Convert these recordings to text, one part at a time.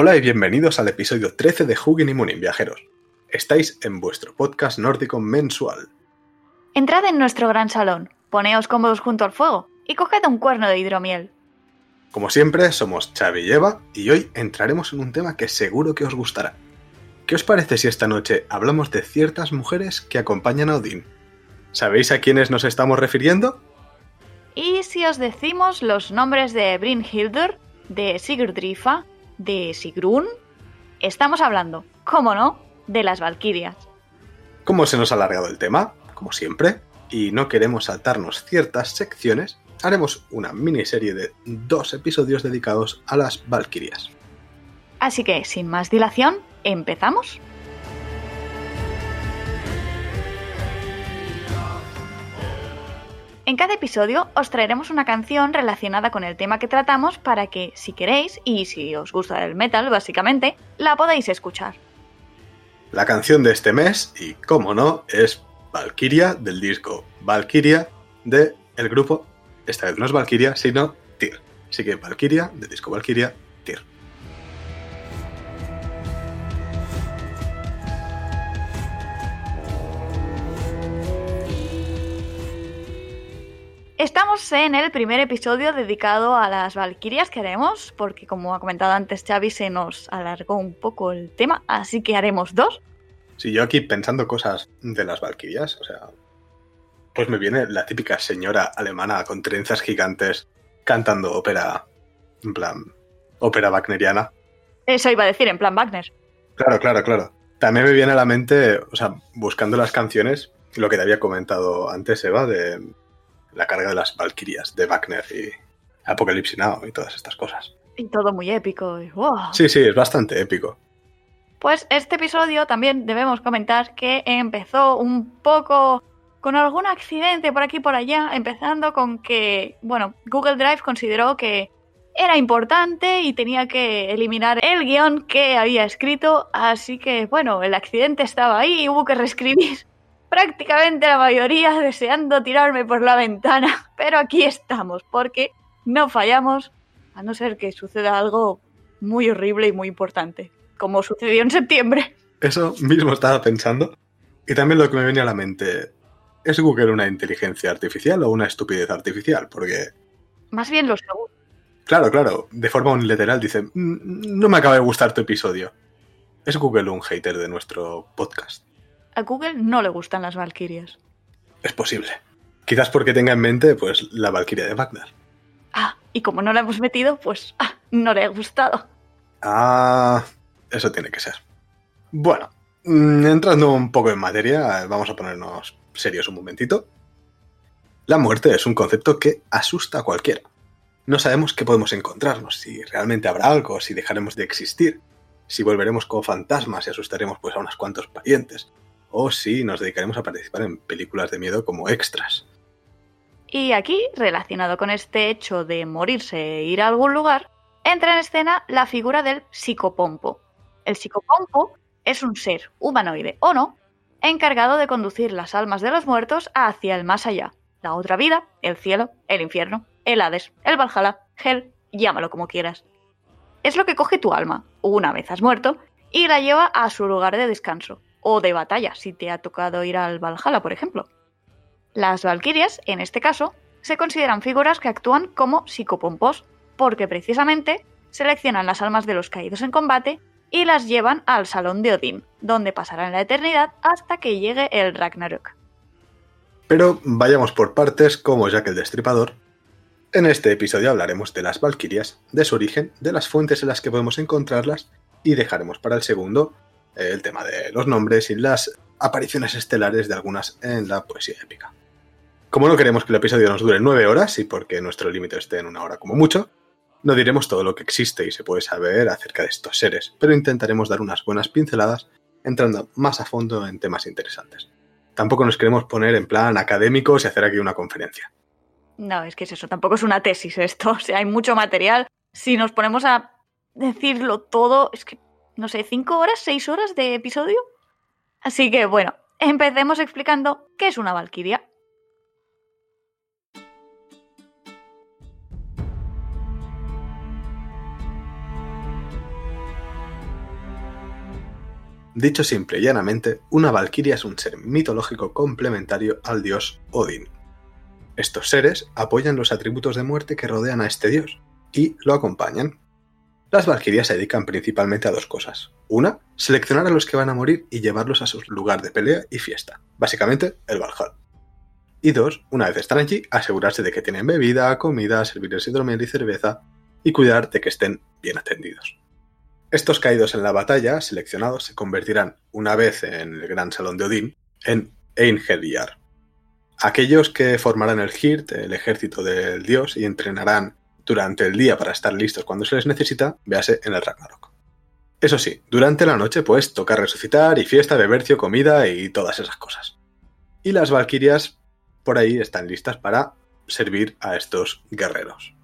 Hola y bienvenidos al episodio 13 de Hugin y Munin Viajeros. Estáis en vuestro podcast nórdico mensual. Entrad en nuestro gran salón, poneos cómodos junto al fuego y coged un cuerno de hidromiel. Como siempre, somos Xavi y Eva y hoy entraremos en un tema que seguro que os gustará. ¿Qué os parece si esta noche hablamos de ciertas mujeres que acompañan a Odín? ¿Sabéis a quiénes nos estamos refiriendo? ¿Y si os decimos los nombres de Brynhildur, de Sigurdrifa, de Sigrun? Estamos hablando, cómo no, de las Valquirias. Como se nos ha alargado el tema, como siempre, y no queremos saltarnos ciertas secciones, haremos una miniserie de dos episodios dedicados a las Valquirias. Así que, sin más dilación, ¿empezamos? En cada episodio os traeremos una canción relacionada con el tema que tratamos para que, si queréis, y si os gusta el metal básicamente, la podáis escuchar. La canción de este mes, y como no, es Valkyria del disco Valkyria de el grupo, esta vez no es Valkyria, sino Tyr. Así que Valkyria del disco Valkyria, Estamos en el primer episodio dedicado a las Valquirias que haremos, porque como ha comentado antes Xavi, se nos alargó un poco el tema, así que haremos dos. Si yo aquí pensando cosas de las Valquirias, o sea, pues me viene la típica señora alemana con trenzas gigantes cantando ópera, en plan, ópera wagneriana. Eso iba a decir, en plan Wagner. Claro, claro, claro. También me viene a la mente, o sea, buscando las canciones, lo que te había comentado antes, Eva, de la carga de las Valquirias de Wagner y Apocalipsis Now y todas estas cosas. Y todo muy épico. y ¡wow! Sí, sí, es bastante épico. Pues este episodio también debemos comentar que empezó un poco con algún accidente por aquí y por allá, empezando con que, bueno, Google Drive consideró que era importante y tenía que eliminar el guion que había escrito, así que, bueno, el accidente estaba ahí y hubo que reescribir prácticamente la mayoría deseando tirarme por la ventana, pero aquí estamos, porque no fallamos, a no ser que suceda algo muy horrible y muy importante, como sucedió en septiembre. Eso mismo estaba pensando. Y también lo que me venía a la mente, ¿es Google una inteligencia artificial o una estupidez artificial? Porque... Más bien lo segundo. Claro, claro, de forma unilateral dice, "Mm, no me acaba de gustar tu episodio. ¿Es Google un hater de nuestro podcast? A Google no le gustan las Valquirias. Es posible. Quizás porque tenga en mente, pues, la Valkyria de Wagner. Ah, y como no la hemos metido, pues ah, no le ha gustado. Ah, eso tiene que ser. Bueno, mm, entrando un poco en materia, vamos a ponernos serios un momentito. La muerte es un concepto que asusta a cualquiera. No sabemos qué podemos encontrarnos, si realmente habrá algo, si dejaremos de existir, si volveremos como fantasmas y asustaremos pues a unos cuantos parientes, o si nos dedicaremos a participar en películas de miedo como extras. Y aquí, relacionado con este hecho de morirse e ir a algún lugar, entra en escena la figura del psicopompo. El psicopompo es un ser humanoide o no, encargado de conducir las almas de los muertos hacia el más allá, la otra vida, el cielo, el infierno, el Hades, el Valhalla, Hell, llámalo como quieras. Es lo que coge tu alma, una vez has muerto, y la lleva a su lugar de descanso, o de batalla, si te ha tocado ir al Valhalla, por ejemplo. Las Valquirias, en este caso, se consideran figuras que actúan como psicopompos, porque precisamente seleccionan las almas de los caídos en combate y las llevan al Salón de Odín, donde pasarán la eternidad hasta que llegue el Ragnarök. Pero vayamos por partes, como Jack el Destripador. En este episodio hablaremos de las Valquirias, de su origen, de las fuentes en las que podemos encontrarlas y dejaremos para el segundo el tema de los nombres y las apariciones estelares de algunas en la poesía épica. Como no queremos que el episodio nos dure nueve horas y porque nuestro límite esté en una hora como mucho, no diremos todo lo que existe y se puede saber acerca de estos seres, pero intentaremos dar unas buenas pinceladas entrando más a fondo en temas interesantes. Tampoco nos queremos poner en plan académicos y hacer aquí una conferencia. No, es que es eso, tampoco es una tesis esto, o sea, hay mucho material. Si nos ponemos a decirlo todo, es que, no sé, cinco horas, seis horas de episodio. Así que, bueno, empecemos explicando qué es una valquiria. Dicho simple y llanamente, una valquiria es un ser mitológico complementario al dios Odín. Estos seres apoyan los atributos de muerte que rodean a este dios y lo acompañan. Las valquirias se dedican principalmente a dos cosas. Una, seleccionar a los que van a morir y llevarlos a su lugar de pelea y fiesta, básicamente el Valhalla. Y dos, una vez están allí, asegurarse de que tienen bebida, comida, servirles hidromiel y cerveza y cuidar de que estén bien atendidos. Estos caídos en la batalla, seleccionados, se convertirán, una vez en el gran salón de Odín, en Einherjar. Aquellos que formarán el Hirt, el ejército del dios, y entrenarán durante el día para estar listos cuando se les necesita, véase en el Ragnarok. Eso sí, durante la noche pues toca resucitar y fiesta, bebercio, comida y todas esas cosas. Y las valquirias por ahí están listas para servir a estos guerreros.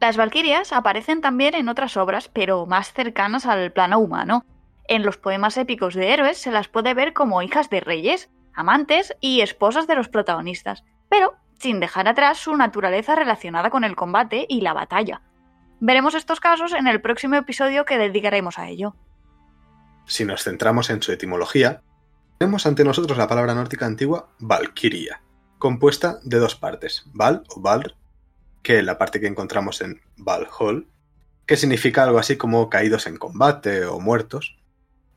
Las valquirias aparecen también en otras obras, pero más cercanas al plano humano. En los poemas épicos de héroes se las puede ver como hijas de reyes, amantes y esposas de los protagonistas, pero sin dejar atrás su naturaleza relacionada con el combate y la batalla. Veremos estos casos en el próximo episodio que dedicaremos a ello. Si nos centramos en su etimología, tenemos ante nosotros la palabra nórdica antigua Valkyria, compuesta de dos partes, Val o Valr, que es la parte que encontramos en Valhall, que significa algo así como caídos en combate o muertos,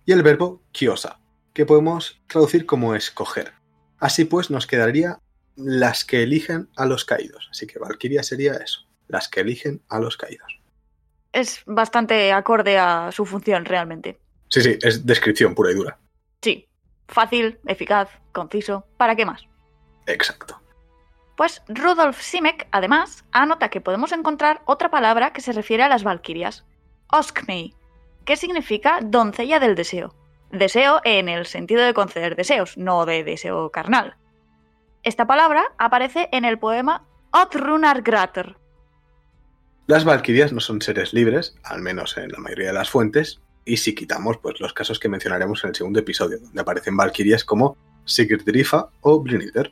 y el verbo kiosa, que podemos traducir como escoger. Así pues, nos quedaría las que eligen a los caídos. Así que Valkyria sería eso, las que eligen a los caídos. Es bastante acorde a su función realmente. Sí, sí, es descripción pura y dura. Sí, fácil, eficaz, conciso, ¿para qué más? Exacto. Pues Rudolf Simek, además, anota que podemos encontrar otra palabra que se refiere a las valquirias, Oskmei, que significa doncella del deseo. Deseo en el sentido de conceder deseos, no de deseo carnal. Esta palabra aparece en el poema Othrunar Grater. Las valquirias no son seres libres, al menos en la mayoría de las fuentes, y si quitamos pues, los casos que mencionaremos en el segundo episodio, donde aparecen valquirias como Sigurdrifa o Brynhildur.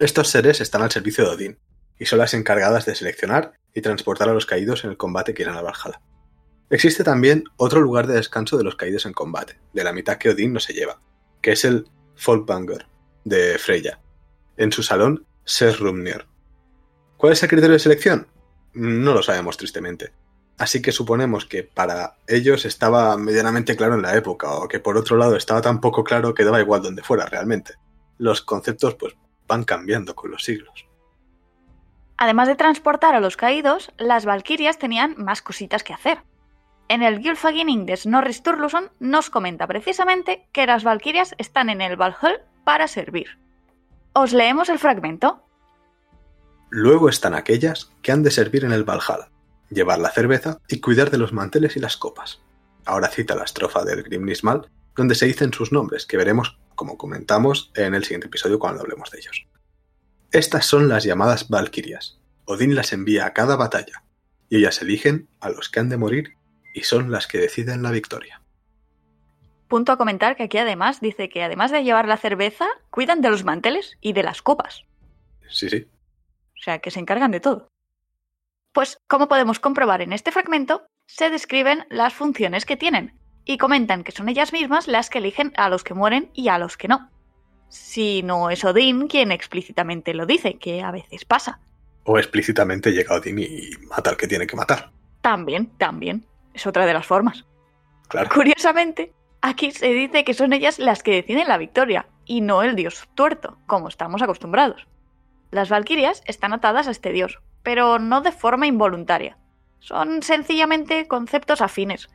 Estos seres están al servicio de Odín, y son las encargadas de seleccionar y transportar a los caídos en el combate que irán a Valhalla. Existe también otro lugar de descanso de los caídos en combate, de la mitad que Odín no se lleva, que es el Folkbanger, de Freya, en su salón Serrumnir. ¿Cuál es el criterio de selección? No lo sabemos tristemente. Así que suponemos que para ellos estaba medianamente claro en la época, o que por otro lado estaba tan poco claro que daba igual donde fuera realmente. Los conceptos pues van cambiando con los siglos. Además de transportar a los caídos, las valquirias tenían más cositas que hacer. En el Gylfaginning de Snorri Sturluson nos comenta precisamente que las valquirias están en el Valhall para servir. Os leemos el fragmento. Luego están aquellas que han de servir en el Valhalla, llevar la cerveza y cuidar de los manteles y las copas. Ahora cita la estrofa del Grimnismal, donde se dicen sus nombres, que veremos, como comentamos, en el siguiente episodio cuando hablemos de ellos. Estas son las llamadas Valquirias. Odín las envía a cada batalla, y ellas eligen a los que han de morir y son las que deciden la victoria. Punto a comentar que aquí además dice que además de llevar la cerveza, cuidan de los manteles y de las copas. Sí, sí. O sea, que se encargan de todo. Pues, como podemos comprobar en este fragmento, se describen las funciones que tienen y comentan que son ellas mismas las que eligen a los que mueren y a los que no. Si no es Odín quien explícitamente lo dice, que a veces pasa. O explícitamente llega Odín y mata al que tiene que matar. También, también. Es otra de las formas. Claro. Curiosamente, Aquí se dice que son ellas las que deciden la victoria, y no el dios tuerto, como estamos acostumbrados. Las valquirias están atadas a este dios, pero no de forma involuntaria. Son sencillamente conceptos afines.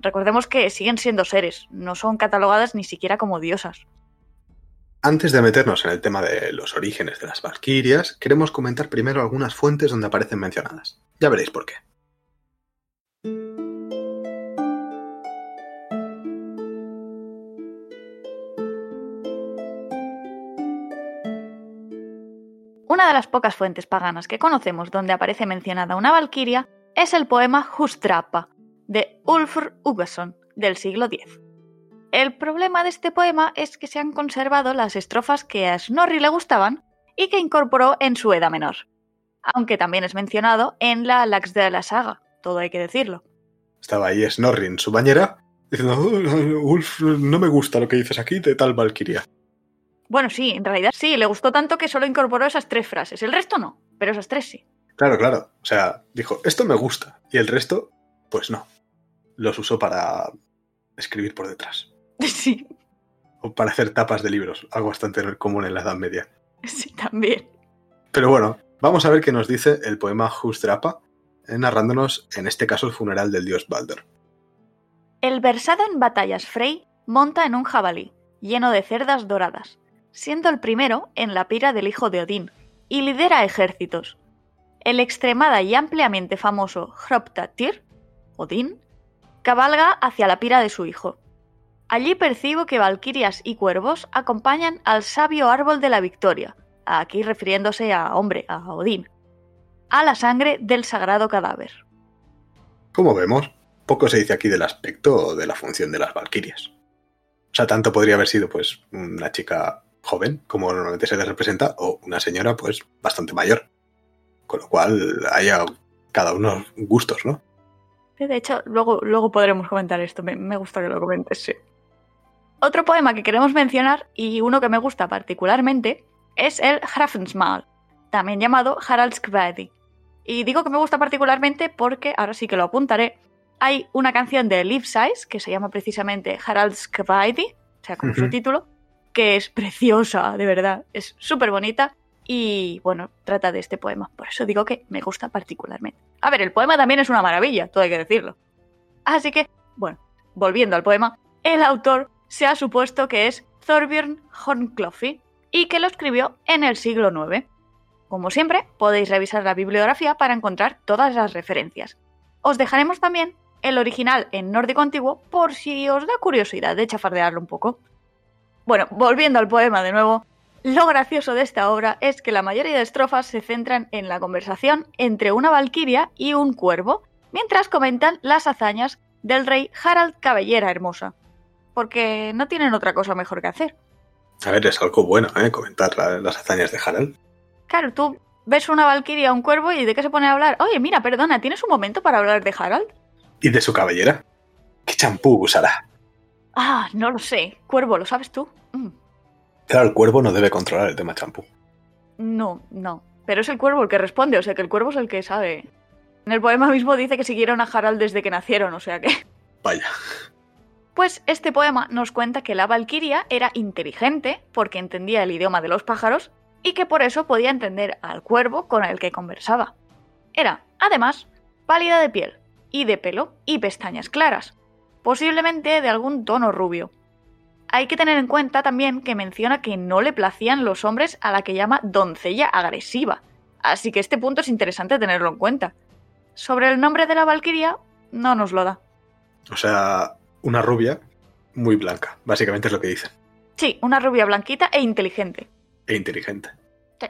Recordemos que siguen siendo seres, no son catalogadas ni siquiera como diosas. Antes de meternos en el tema de los orígenes de las valquirias, queremos comentar primero algunas fuentes donde aparecen mencionadas. Ya veréis por qué. Una de las pocas fuentes paganas que conocemos donde aparece mencionada una valquiria es el poema Hustrapa de Ulfr Uggason del siglo X. El problema de este poema es que se han conservado las estrofas que a Snorri le gustaban y que incorporó en su Edda menor, aunque también es mencionado en la Lax de la saga, todo hay que decirlo. Estaba ahí Snorri en su bañera diciendo, "Oh, Ulf, no me gusta lo que dices aquí de tal Valkyria. Bueno, sí, en realidad sí, le gustó tanto que solo incorporó esas tres frases. El resto no, pero esas tres sí. Claro, claro. O sea, dijo, esto me gusta. Y el resto, pues no. Los usó para escribir por detrás. Sí, O para hacer tapas de libros, algo bastante común en la Edad Media. sí, también. Pero bueno, vamos a ver qué nos dice el poema Husdrapa, eh, narrándonos, en este caso, el funeral del dios Balder. El versado en batallas Frey monta en un jabalí, lleno de cerdas doradas, siendo el primero en la pira del hijo de Odín, y lidera ejércitos. El extremada y ampliamente famoso Hroptatyr, Odín, cabalga hacia la pira de su hijo. Allí percibo que valquirias y cuervos acompañan al sabio árbol de la victoria, aquí refiriéndose a hombre, a Odín, a la sangre del sagrado cadáver. Como vemos, poco se dice aquí del aspecto o de la función de las valquirias. O sea, tanto podría haber sido, pues, una chica joven, como normalmente se les representa, o una señora, pues, bastante mayor. Con lo cual, haya cada uno gustos, ¿no? De hecho, luego, luego podremos comentar esto. Me, me gusta que lo comentes, sí. Otro poema que queremos mencionar, y uno que me gusta particularmente, es el Hrafnsmal, también llamado Haraldskvæði. Y digo que me gusta particularmente porque, ahora sí que lo apuntaré, hay una canción de Liv Size que se llama precisamente Haraldskvæði, o sea, como su Ujú. título, que es preciosa, de verdad, es súper bonita y, bueno, trata de este poema. Por eso digo que me gusta particularmente. A ver, el poema también es una maravilla, todo hay que decirlo. Así que, bueno, volviendo al poema, el autor se ha supuesto que es Thorbjörn Horncloffi y que lo escribió en el siglo IX. Como siempre, podéis revisar la bibliografía para encontrar todas las referencias. Os dejaremos también el original en nórdico antiguo por si os da curiosidad de chafardearlo un poco. Bueno, volviendo al poema de nuevo, lo gracioso de esta obra es que la mayoría de estrofas se centran en la conversación entre una valquiria y un cuervo, mientras comentan las hazañas del rey Harald Cabellera Hermosa, porque no tienen otra cosa mejor que hacer. A ver, es algo bueno, ¿eh? Comentar la- las hazañas de Harald. Claro, tú ves una valquiria un cuervo y ¿de qué se pone a hablar? Oye, mira, perdona, ¿tienes un momento para hablar de Harald? ¿Y de su cabellera? ¿Qué champú usará? Ah, no lo sé. Cuervo, ¿lo sabes tú? Mm, Claro, el cuervo no debe controlar el tema champú. No, no. Pero es el cuervo el que responde, o sea que el cuervo es el que sabe. En el poema mismo dice que siguieron a Harald desde que nacieron, o sea que... Vaya. Pues este poema nos cuenta que la valquiria era inteligente porque entendía el idioma de los pájaros y que por eso podía entender al cuervo con el que conversaba. Era, además, pálida de piel y de pelo y pestañas claras, posiblemente de algún tono rubio. Hay que tener en cuenta también que menciona que no le placían los hombres a la que llama doncella agresiva, así que este punto es interesante tenerlo en cuenta. Sobre el nombre de la valquiria, no nos lo da. O sea, una rubia muy blanca. Básicamente es lo que dicen. Sí, una rubia blanquita e inteligente. E inteligente. Sí.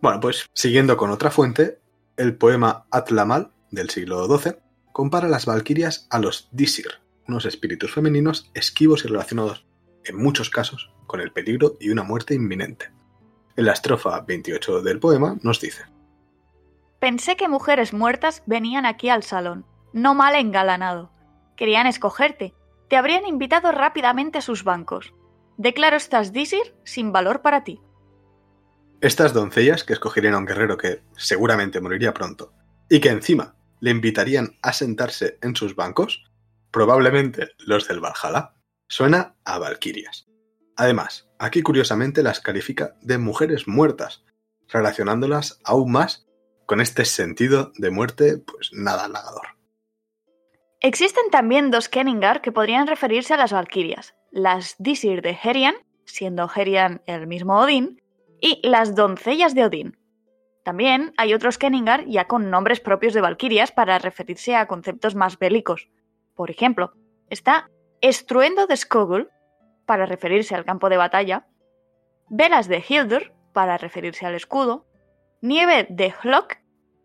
Bueno, pues siguiendo con otra fuente, el poema Atlamal del siglo XII compara las valquirias a los Disir, unos espíritus femeninos esquivos y relacionados, en muchos casos, con el peligro y una muerte inminente. En la estrofa 28 del poema nos dice: Pensé que mujeres muertas venían aquí al salón, no mal engalanado. Querían escogerte, te habrían invitado rápidamente a sus bancos. Declaro estas Disir sin valor para ti. Estas doncellas que escogerían a un guerrero que seguramente moriría pronto y que encima le invitarían a sentarse en sus bancos, probablemente los del Valhalla, suena a valquirias. Además, aquí curiosamente las califica de mujeres muertas, relacionándolas aún más con este sentido de muerte, pues nada halagador. Existen también dos Kenningar que podrían referirse a las valquirias, las Disir de Herian, siendo Herian el mismo Odín, y las doncellas de Odín. También hay otros Kenningar ya con nombres propios de valquirias para referirse a conceptos más bélicos. Por ejemplo, está Estruendo de Skogul, para referirse al campo de batalla, Velas de Hildur, para referirse al escudo, Nieve de Hlok,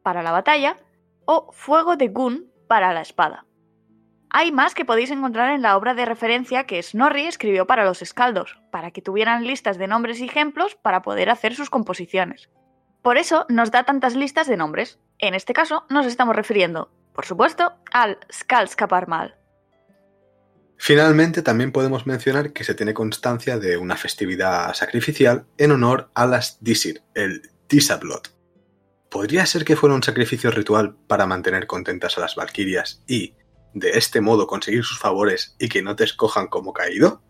para la batalla, o Fuego de Gun, para la espada. Hay más que podéis encontrar en la obra de referencia que Snorri escribió para los escaldos, para que tuvieran listas de nombres y ejemplos para poder hacer sus composiciones. Por eso nos da tantas listas de nombres. En este caso nos estamos refiriendo, por supuesto, al Skalskaparmal. Finalmente, también podemos mencionar que se tiene constancia de una festividad sacrificial en honor a las Disir, el Disablot. ¿Podría ser que fuera un sacrificio ritual para mantener contentas a las Valquirias y, de este modo, conseguir sus favores y que no te escojan como caído?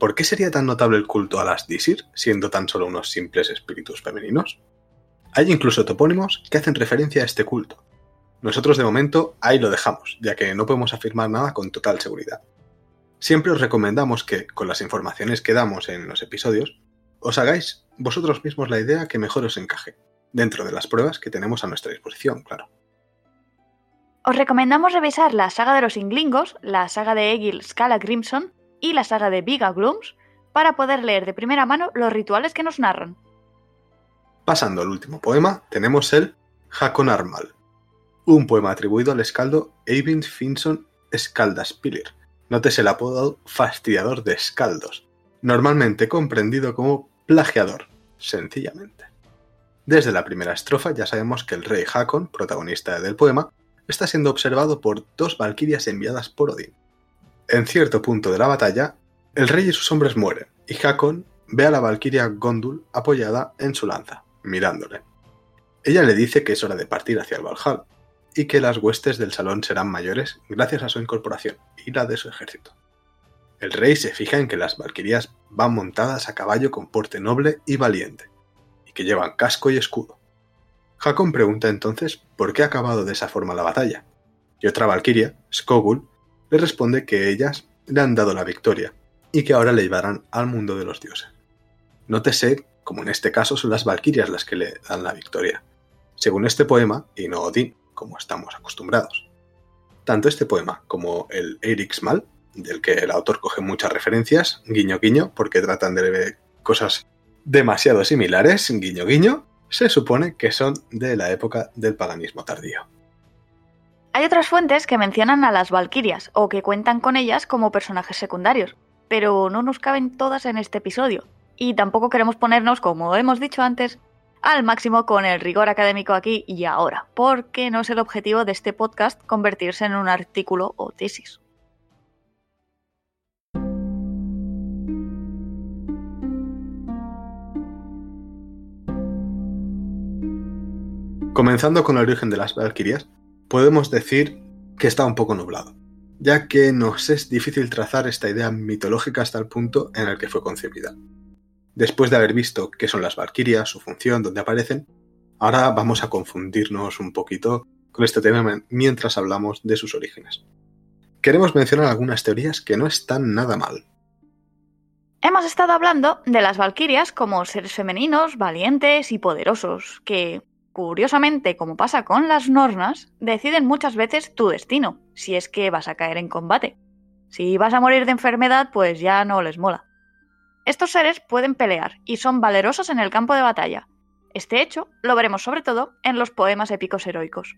¿Por qué sería tan notable el culto a las Disir, siendo tan solo unos simples espíritus femeninos? Hay incluso topónimos que hacen referencia a este culto. Nosotros de momento ahí lo dejamos, ya que no podemos afirmar nada con total seguridad. Siempre os recomendamos que, con las informaciones que damos en los episodios, os hagáis vosotros mismos la idea que mejor os encaje, dentro de las pruebas que tenemos a nuestra disposición, claro. Os recomendamos revisar la saga de los Inglingos, la saga de Egil Scala Grimson y la saga de Viga Glooms para poder leer de primera mano los rituales que nos narran. Pasando al último poema, tenemos el Hakon Armal, un poema atribuido al escaldo Eyvind Finson Skaldaspillir, Notes el apodo fastidiador de escaldos, normalmente comprendido como plagiador, sencillamente. Desde la primera estrofa ya sabemos que el rey Hakon, protagonista del poema, está siendo observado por dos valquirias enviadas por Odín. En cierto punto de la batalla, el rey y sus hombres mueren, y Hakon ve a la valquiria Gondul apoyada en su lanza, mirándole. Ella le dice que es hora de partir hacia el Valhall, y que las huestes del salón serán mayores gracias a su incorporación y la de su ejército. El rey se fija en que las valquirias van montadas a caballo con porte noble y valiente, y que llevan casco y escudo. Hakon pregunta entonces por qué ha acabado de esa forma la batalla, y otra valquiria, Skogul, le responde que ellas le han dado la victoria y que ahora le llevarán al mundo de los dioses. Nótese como en este caso son las valquirias las que le dan la victoria, según este poema, y no Odín como estamos acostumbrados. Tanto este poema como el Mal, del que el autor coge muchas referencias, guiño guiño, porque tratan de cosas demasiado similares, guiño guiño, se supone que son de la época del paganismo tardío. Hay otras fuentes que mencionan a las valquirias o que cuentan con ellas como personajes secundarios, pero no nos caben todas en este episodio. Y tampoco queremos ponernos, como hemos dicho antes, al máximo con el rigor académico aquí y ahora, porque no es el objetivo de este podcast convertirse en un artículo o tesis. Comenzando con el origen de las Valquirias, podemos decir que está un poco nublado, ya que nos es difícil trazar esta idea mitológica hasta el punto en el que fue concebida. Después de haber visto qué son las Valquirias, su función, dónde aparecen, ahora vamos a confundirnos un poquito con este tema mientras hablamos de sus orígenes. Queremos mencionar algunas teorías que no están nada mal. Hemos estado hablando de las Valquirias como seres femeninos, valientes y poderosos, que, curiosamente, como pasa con las Nornas, deciden muchas veces tu destino, si es que vas a caer en combate. Si vas a morir de enfermedad, pues ya no les mola. Estos seres pueden pelear y son valerosos en el campo de batalla. Este hecho lo veremos sobre todo en los poemas épicos heroicos.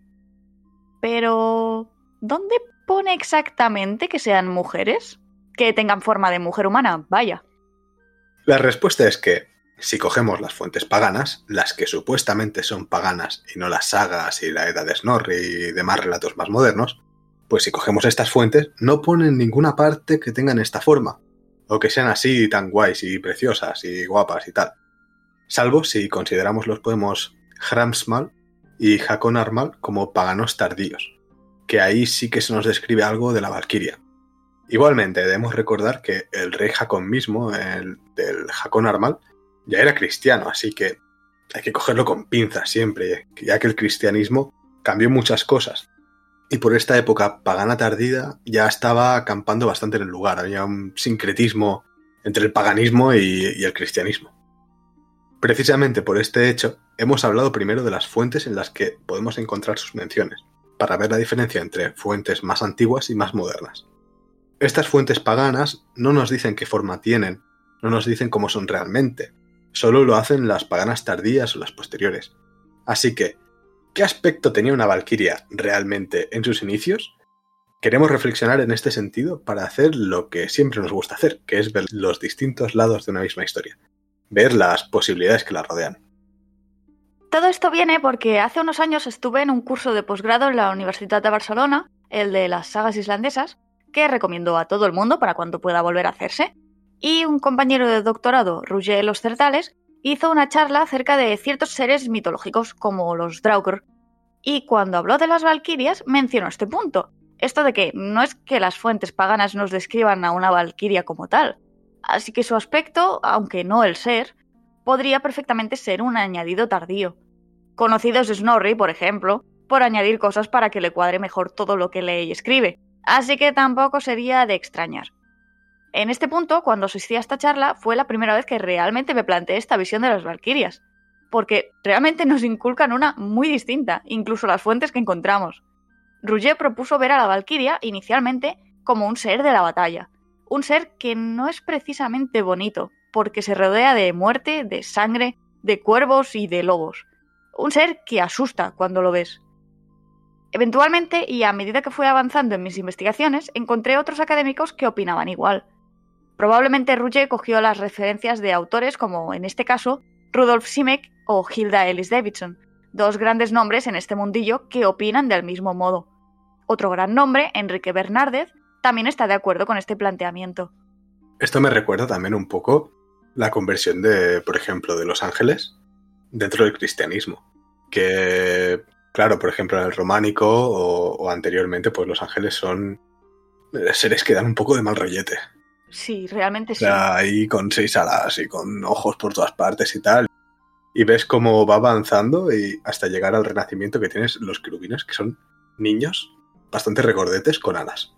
Pero... ¿Dónde pone exactamente que sean mujeres? Que tengan forma de mujer humana, vaya. La respuesta es que, si cogemos las fuentes paganas, las que supuestamente son paganas y no las sagas y la edad de Snorri y demás relatos más modernos, pues si cogemos estas fuentes no ponen ninguna parte que tengan esta forma, o que sean así tan guays y preciosas y guapas y tal. Salvo si consideramos los poemas Hramsmal y Hakon Armal como paganos tardíos, que ahí sí que se nos describe algo de la Valquiria. Igualmente, debemos recordar que el rey Hakon mismo, el del Hakon Armal, ya era cristiano, así que hay que cogerlo con pinzas siempre, ya que el cristianismo cambió muchas cosas, y por esta época pagana tardida ya estaba acampando bastante en el lugar, había un sincretismo entre el paganismo y, el cristianismo. Precisamente por este hecho, hemos hablado primero de las fuentes en las que podemos encontrar sus menciones, para ver la diferencia entre fuentes más antiguas y más modernas. Estas fuentes paganas no nos dicen qué forma tienen, no nos dicen cómo son realmente, solo lo hacen las paganas tardías o las posteriores. Así que, ¿Qué aspecto tenía una Valquiria realmente en sus inicios? Queremos reflexionar en este sentido para hacer lo que siempre nos gusta hacer, que es ver los distintos lados de una misma historia, ver las posibilidades que la rodean. Todo esto viene porque hace unos años estuve en un curso de posgrado en la Universidad de Barcelona, el de las sagas islandesas, que recomiendo a todo el mundo para cuando pueda volver a hacerse. Y un compañero de doctorado, Roger Los Certales, hizo una charla acerca de ciertos seres mitológicos como los Draugr. Y cuando habló de las Valquirias mencionó este punto, esto de que no es que las fuentes paganas nos describan a una Valquiria como tal, así que su aspecto, aunque no el ser, podría perfectamente ser un añadido tardío. Conocidos Snorri, por ejemplo, por añadir cosas para que le cuadre mejor todo lo que lee y escribe, así que tampoco sería de extrañar. En este punto, cuando asistí a esta charla, fue la primera vez que realmente me planteé esta visión de las Valquirias, porque realmente nos inculcan una muy distinta, incluso las fuentes que encontramos. Rouget propuso ver a la Valquiria inicialmente como un ser de la batalla, un ser que no es precisamente bonito, porque se rodea de muerte, de sangre, de cuervos y de lobos. Un ser que asusta cuando lo ves. Eventualmente, y a medida que fui avanzando en mis investigaciones, encontré otros académicos que opinaban igual. Probablemente Rouget cogió las referencias de autores como, en este caso, Rudolf Simek o Hilda Ellis Davidson, dos grandes nombres en este mundillo que opinan del mismo modo. Otro gran nombre, Enrique Bernárdez, también está de acuerdo con este planteamiento. Esto me recuerda también un poco la conversión de, por ejemplo, de los ángeles dentro del cristianismo. Que, claro, por ejemplo, en el románico o, anteriormente, pues los ángeles son seres que dan un poco de mal rollete. Sí, realmente sí. O sea, ahí con seis alas y con ojos por todas partes y tal. Y ves cómo va avanzando y hasta llegar al renacimiento que tienes los querubines, que son niños bastante recordetes con alas.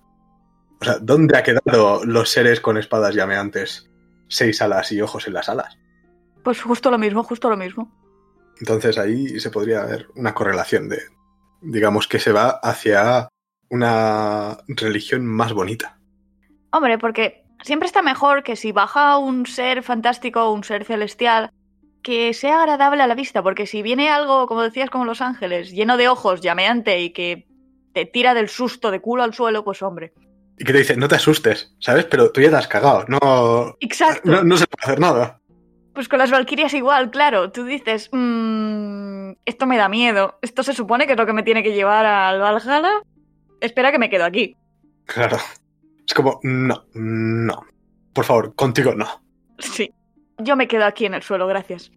O sea, ¿dónde ha quedado los seres con espadas llameantes, seis alas y ojos en las alas? Pues justo lo mismo, justo lo mismo. Entonces ahí se podría ver una correlación de, digamos, que se va hacia una religión más bonita. Hombre, porque siempre está mejor que si baja un ser fantástico, un ser celestial, que sea agradable a la vista, porque si viene algo, como decías, como Los Ángeles, lleno de ojos, llameante y que te tira del susto de culo al suelo, pues hombre. Y que te dice, no te asustes, ¿sabes? Pero tú ya te has cagado, no. Exacto. No, se puede hacer nada. Pues con las Valquirias igual, claro. Tú dices, mmm, esto me da miedo. Esto se supone que es lo que me tiene que llevar al Valhalla. Espera que me quedo aquí. Claro. Es como, no, no. Por favor, contigo no. Sí. Yo me quedo aquí en el suelo, gracias.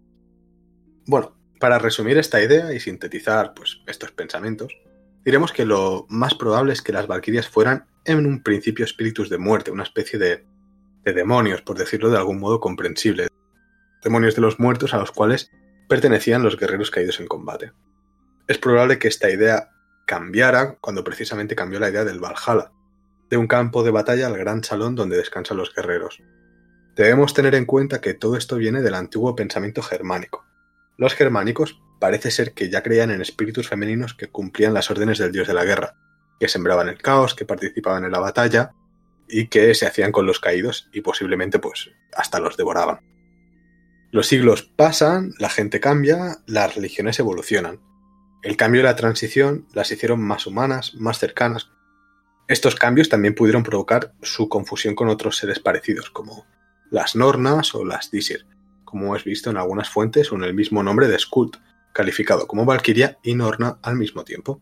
Bueno, para resumir esta idea y sintetizar pues, estos pensamientos, diremos que lo más probable es que las Valquirias fueran en un principio espíritus de muerte, una especie de, de demonios, por decirlo de algún modo comprensible. Demonios de los muertos a los cuales pertenecían los guerreros caídos en combate. Es probable que esta idea cambiara cuando precisamente cambió la idea del Valhalla, de un campo de batalla al gran salón donde descansan los guerreros. Debemos tener en cuenta que todo esto viene del antiguo pensamiento germánico. Los germánicos parece ser que ya creían en espíritus femeninos que cumplían las órdenes del dios de la guerra, que sembraban el caos, que participaban en la batalla y que se hacían con los caídos y posiblemente pues hasta los devoraban. Los siglos pasan, la gente cambia, las religiones evolucionan. El cambio y la transición las hicieron más humanas, más cercanas. Estos cambios también pudieron provocar su confusión con otros seres parecidos, como las Nornas o las Disir, como hemos visto en algunas fuentes en el mismo nombre de Skuld, calificado como Valquiria y Norna al mismo tiempo.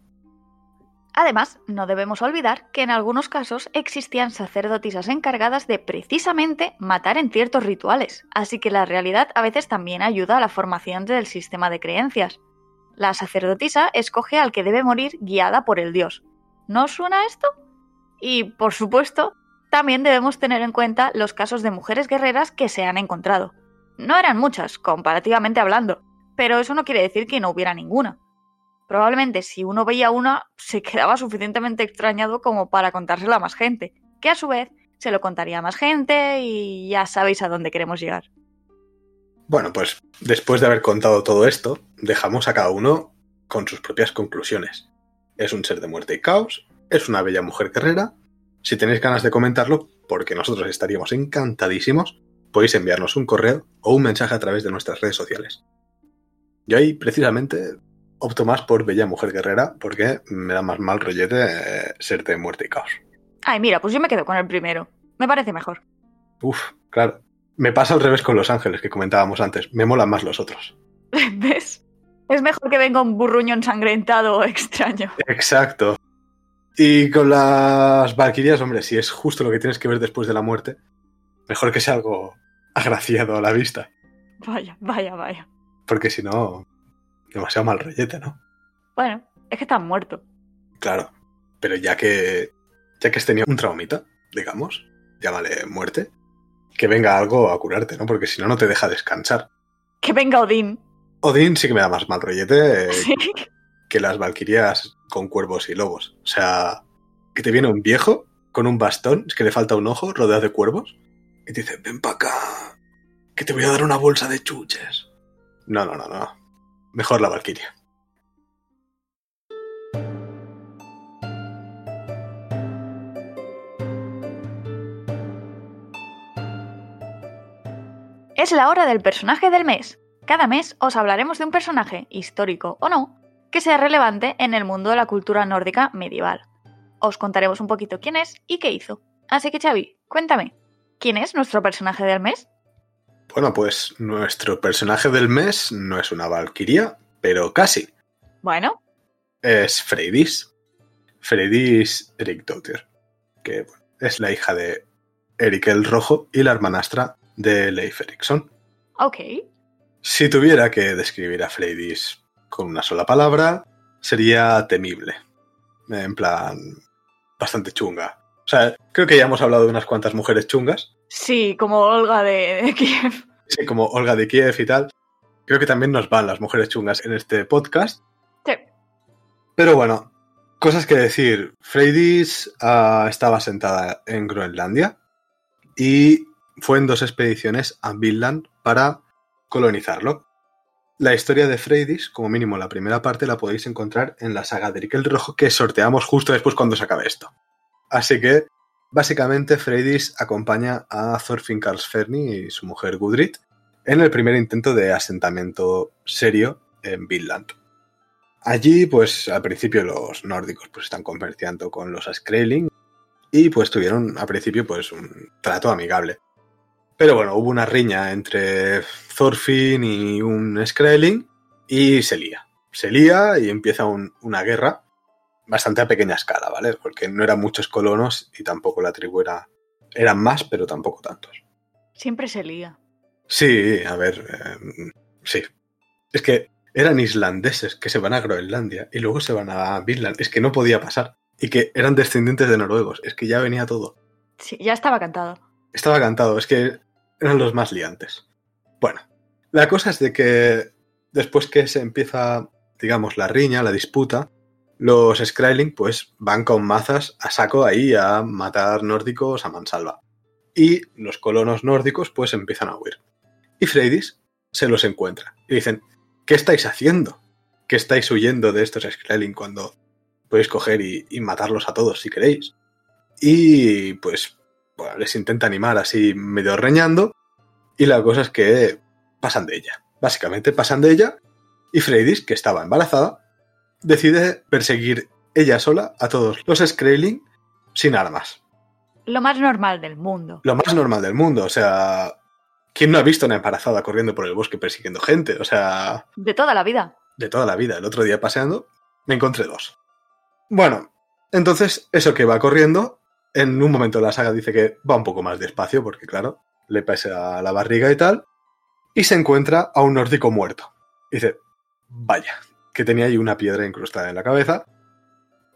Además, no debemos olvidar que en algunos casos existían sacerdotisas encargadas de precisamente matar en ciertos rituales, así que la realidad a veces también ayuda a la formación del sistema de creencias. La sacerdotisa escoge al que debe morir guiada por el dios. ¿No suena esto? Y, por supuesto, también debemos tener en cuenta los casos de mujeres guerreras que se han encontrado. No eran muchas, comparativamente hablando, pero eso no quiere decir que no hubiera ninguna probablemente si uno veía una, se quedaba suficientemente extrañado como para contárselo a más gente, que a su vez se lo contaría a más gente y ya sabéis a dónde queremos llegar. Bueno, pues después de haber contado todo esto, dejamos a cada uno con sus propias conclusiones. Es un ser de muerte y caos, es una bella mujer guerrera. Si tenéis ganas de comentarlo, porque nosotros estaríamos encantadísimos, podéis enviarnos un correo o un mensaje a través de nuestras redes sociales. Yo ahí precisamente opto más por Bella Mujer Guerrera porque me da más mal rollete eh, serte de muerte y caos. Ay, mira, pues yo me quedo con el primero. Me parece mejor. Uf, claro. Me pasa al revés con Los Ángeles que comentábamos antes. Me molan más los otros. ¿Ves? Es mejor que venga un burruño ensangrentado o extraño. Exacto. Y con las Valkyrias, hombre, si es justo lo que tienes que ver después de la muerte, mejor que sea algo agraciado a la vista. Vaya, vaya, vaya. Porque si no, demasiado mal rollete, ¿no? Bueno, es que están muertos. Claro. Pero ya que. Ya que has tenido un traumita, digamos, llámale muerte, que venga algo a curarte, ¿no? Porque si no, no te deja descansar. Que venga Odín. Odín sí que me da más mal rollete eh, Sí. Que las valquirias con cuervos y lobos. O sea, que te viene un viejo con un bastón, es que le falta un ojo, rodeado de cuervos, y te dice, ven para acá, que te voy a dar una bolsa de chuches. No, no, no, no. Mejor la valquiria. Es la hora del personaje del mes. Cada mes os hablaremos de un personaje, histórico o no, que sea relevante en el mundo de la cultura nórdica medieval. Os contaremos un poquito quién es y qué hizo. Así que Xavi, cuéntame, ¿quién es nuestro personaje del mes? Bueno, pues nuestro personaje del mes no es una valquiria, pero casi. Bueno, Es Freydis. Freydis Erikdottir, que bueno, es la hija de Erik el Rojo y la hermanastra de Leif Erikson. ok. Si tuviera que describir a Freydis con una sola palabra, sería temible. En plan, bastante chunga. O sea, creo que ya hemos hablado de unas cuantas mujeres chungas. Sí, como Olga de, de Kiev. Sí, como Olga de Kiev y tal. Creo que también nos van las mujeres chungas en este podcast. Sí. Pero bueno, cosas que decir. Freydis ah, estaba sentada en Groenlandia y fue en dos expediciones a Vinland para colonizarlo. La historia de Freydis, como mínimo la primera parte, la podéis encontrar en la saga de Erik el Rojo que sorteamos justo después cuando se acabe esto. Así que, básicamente, Freydis acompaña a Thorfinn Karlsferni y su mujer Gudrid en el primer intento de asentamiento serio en Vinland. Allí, pues al principio los nórdicos pues están comerciando con los Skrelling y pues tuvieron al principio pues un trato amigable. Pero bueno, hubo una riña entre Thorfinn y un Skrelling y se lía. Se lía y empieza un- una guerra bastante a pequeña escala, ¿vale? Porque no eran muchos colonos y tampoco la tribu era... Eran más, pero tampoco tantos. Siempre se lía. Sí, a ver, eh, sí. Es que eran islandeses que se van a Groenlandia y luego se van a Vinland. Es que no podía pasar. Y que eran descendientes de noruegos. Es que ya venía todo. Sí, ya estaba cantado. Estaba cantado, es que eran los más liantes. Bueno, la cosa es de que después que se empieza, digamos, la riña, la disputa, los Skrailing pues van con mazas a saco ahí a matar nórdicos a mansalva. Y los colonos nórdicos pues empiezan a huir. Y Freydis se los encuentra. Y dicen, ¿qué estáis haciendo? ¿Qué estáis huyendo de estos Skrailing cuando podéis coger y matarlos a todos si queréis? Y pues bueno, les intenta animar así medio reñando. Y la cosa es que pasan de ella. Básicamente pasan de ella. Y Freydis, que estaba embarazada, decide perseguir ella sola a todos los Skrailing sin armas. Lo más normal del mundo. Lo más normal del mundo. O sea, ¿quién no ha visto una embarazada corriendo por el bosque persiguiendo gente? O sea, De toda la vida. de toda la vida. El otro día paseando me encontré dos. Bueno, entonces eso que va corriendo, en un momento de la saga dice que va un poco más despacio porque claro, le pesa la barriga y tal, y se encuentra a un nórdico muerto. Dice, vaya, que tenía ahí una piedra incrustada en la cabeza,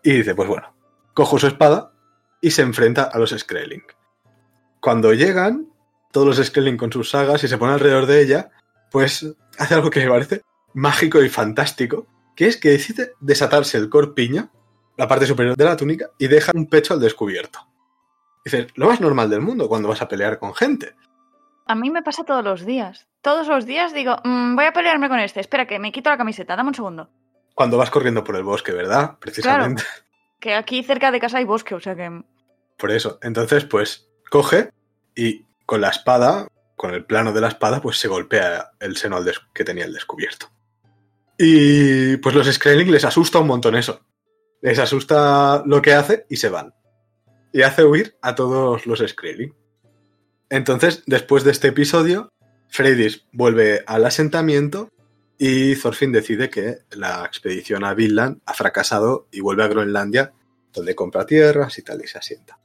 y dice, pues bueno, cojo su espada y se enfrenta a los Skrelling. Cuando llegan, todos los Skrelling con sus sagas y se ponen alrededor de ella, pues hace algo que me parece mágico y fantástico, que es que decide desatarse el corpiño, la parte superior de la túnica, y deja un pecho al descubierto. Dices, lo más normal del mundo cuando vas a pelear con gente. A mí me pasa todos los días. Todos los días digo, "Mm, voy a pelearme con este. Espera, que me quito la camiseta. Dame un segundo. Cuando vas corriendo por el bosque, ¿verdad? Precisamente. Que aquí cerca de casa hay bosque, o sea que... Por eso. Entonces, pues, coge y con la espada, con el plano de la espada, pues se golpea el seno al que tenía el descubierto. Y pues los Skrelling les asusta un montón eso. Les asusta lo que hace y se van. Y hace huir a todos los Skrelling. Entonces, después de este episodio, Freydis vuelve al asentamiento y Thorfinn decide que la expedición a Vinland ha fracasado y vuelve a Groenlandia donde compra tierras y tal y se asienta.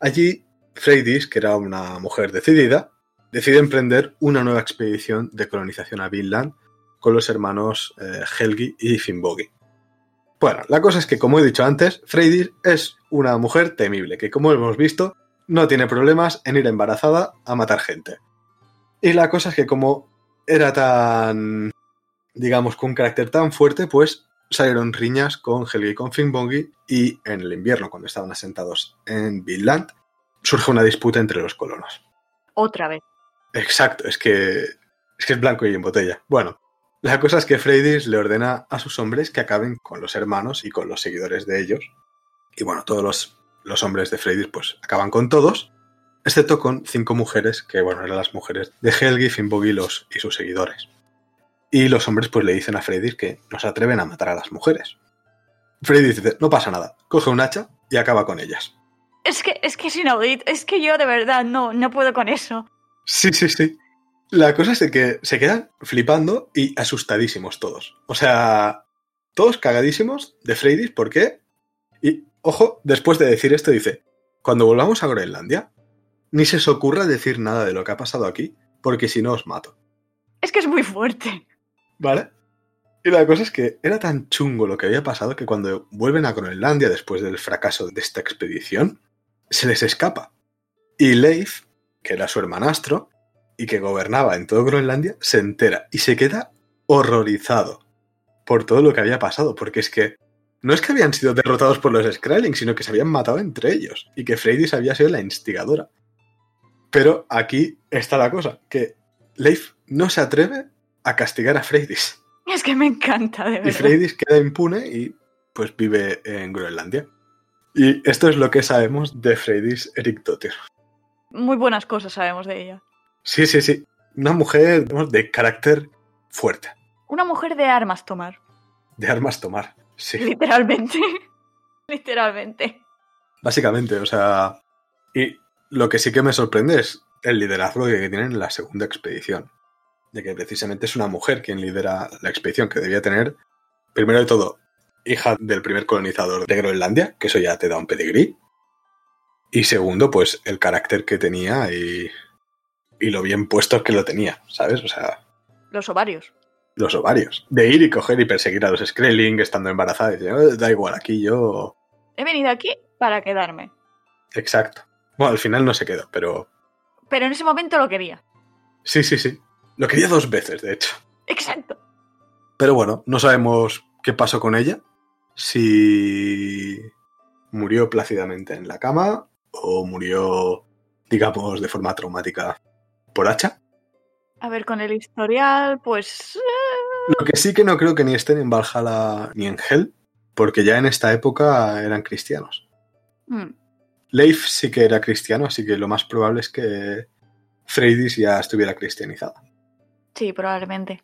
Allí, Freydis, que era una mujer decidida, decide emprender una nueva expedición de colonización a Vinland con los hermanos eh, Helgi y Finnbogi. Bueno, la cosa es que, como he dicho antes, Freydis es una mujer temible, que como hemos visto, no tiene problemas en ir embarazada a matar gente. Y la cosa es que como era tan, digamos, con un carácter tan fuerte, pues salieron riñas con Helgi y con Finnbogi y en el invierno, cuando estaban asentados en Vinland, surge una disputa entre los colonos. Otra vez. Exacto, es que es que es blanco y en botella. Bueno, la cosa es que Freydis le ordena a sus hombres que acaben con los hermanos y con los seguidores de ellos. Y bueno, todos los, los hombres de Freydis pues acaban con todos, excepto con cinco mujeres, que bueno, eran las mujeres de Helgi, Finnbogi y sus seguidores. Y los hombres pues le dicen a Freydis que no se atreven a matar a las mujeres. Freydis dice, no pasa nada, coge un hacha y acaba con ellas. Es que es que es inaudito, es que yo de verdad no, no puedo con eso. Sí, sí, sí. La cosa es de que se quedan flipando y asustadísimos todos. O sea, todos cagadísimos de Freydis, ¿por qué? Y, ojo, después de decir esto dice, cuando volvamos a Groenlandia, ni se os ocurra decir nada de lo que ha pasado aquí, porque si no os mato. Es que es muy fuerte. ¿Vale? Y la cosa es que era tan chungo lo que había pasado que cuando vuelven a Groenlandia después del fracaso de esta expedición, se les escapa. Y Leif, que era su hermanastro, y que gobernaba en todo Groenlandia, se entera y se queda horrorizado por todo lo que había pasado, porque es que no es que habían sido derrotados por los Skrelling, sino que se habían matado entre ellos y que Freydis había sido la instigadora. Pero aquí está la cosa, que Leif no se atreve a castigar a Freydis. Es que me encanta, de verdad. Y Freydis queda impune y pues vive en Groenlandia. Y esto es lo que sabemos de Freydis Erikdottir. Muy buenas cosas sabemos de ella. Sí, sí, sí. Una mujer de carácter fuerte. Una mujer de armas tomar. De armas tomar, sí. Literalmente. Literalmente. Básicamente, o sea. Y lo que sí que me sorprende es el liderazgo que tienen en la segunda expedición. De que precisamente es una mujer quien lidera la expedición, que debía tener, primero de todo, hija del primer colonizador de Groenlandia, que eso ya te da un pedigrí. Y segundo, pues el carácter que tenía y y lo bien puesto que lo tenía, ¿sabes? O sea. Los ovarios. Los ovarios. De ir y coger y perseguir a los Skrelling estando embarazada. Y decir, da igual, aquí yo. He venido aquí para quedarme. Exacto. Bueno, al final no se quedó, pero. Pero en ese momento lo quería. Sí, sí, sí. Lo quería dos veces, de hecho. Exacto. Pero bueno, no sabemos qué pasó con ella. Si murió plácidamente en la cama o murió, digamos, de forma traumática por hacha. A ver, con el historial, pues... Eh. Lo que sí que no creo que ni estén en Valhalla ni en Hell, porque ya en esta época eran cristianos. Mm. Leif sí que era cristiano, así que lo más probable es que Freydis ya estuviera cristianizada. Sí, probablemente.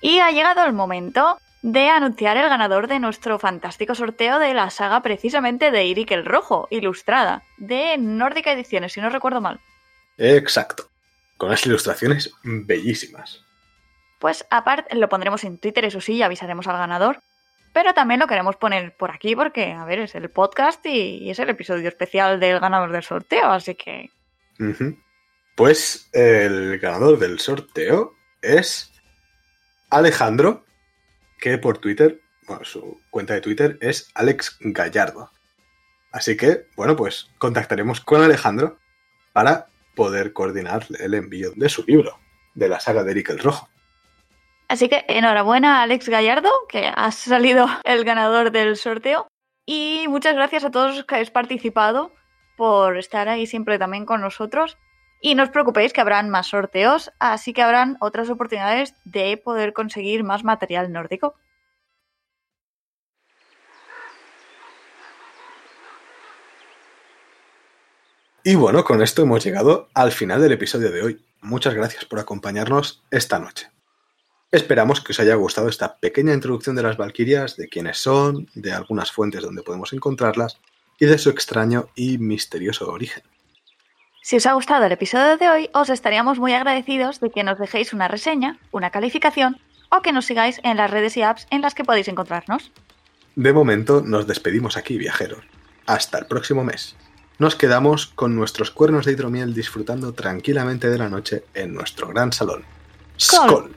Y ha llegado el momento de anunciar el ganador de nuestro fantástico sorteo de la saga precisamente de Irik el Rojo, ilustrada, de Nórdica Ediciones, si no recuerdo mal. Exacto, con las ilustraciones bellísimas. Pues aparte, lo pondremos en Twitter, eso sí, y avisaremos al ganador. Pero también lo queremos poner por aquí porque, a ver, es el podcast y es el episodio especial del ganador del sorteo, así que... Pues el ganador del sorteo es Alejandro que por Twitter, bueno, su cuenta de Twitter es Alex Gallardo. Así que, bueno, pues contactaremos con Alejandro para poder coordinar el envío de su libro, de la saga de Eric el Rojo. Así que enhorabuena Alex Gallardo, que has salido el ganador del sorteo. Y muchas gracias a todos los que habéis participado por estar ahí siempre también con nosotros. Y no os preocupéis que habrán más sorteos, así que habrán otras oportunidades de poder conseguir más material nórdico. Y bueno, con esto hemos llegado al final del episodio de hoy. Muchas gracias por acompañarnos esta noche. Esperamos que os haya gustado esta pequeña introducción de las Valquirias, de quiénes son, de algunas fuentes donde podemos encontrarlas y de su extraño y misterioso origen. Si os ha gustado el episodio de hoy, os estaríamos muy agradecidos de que nos dejéis una reseña, una calificación o que nos sigáis en las redes y apps en las que podéis encontrarnos. De momento nos despedimos aquí, viajeros. Hasta el próximo mes. Nos quedamos con nuestros cuernos de hidromiel disfrutando tranquilamente de la noche en nuestro gran salón. ¡Skol!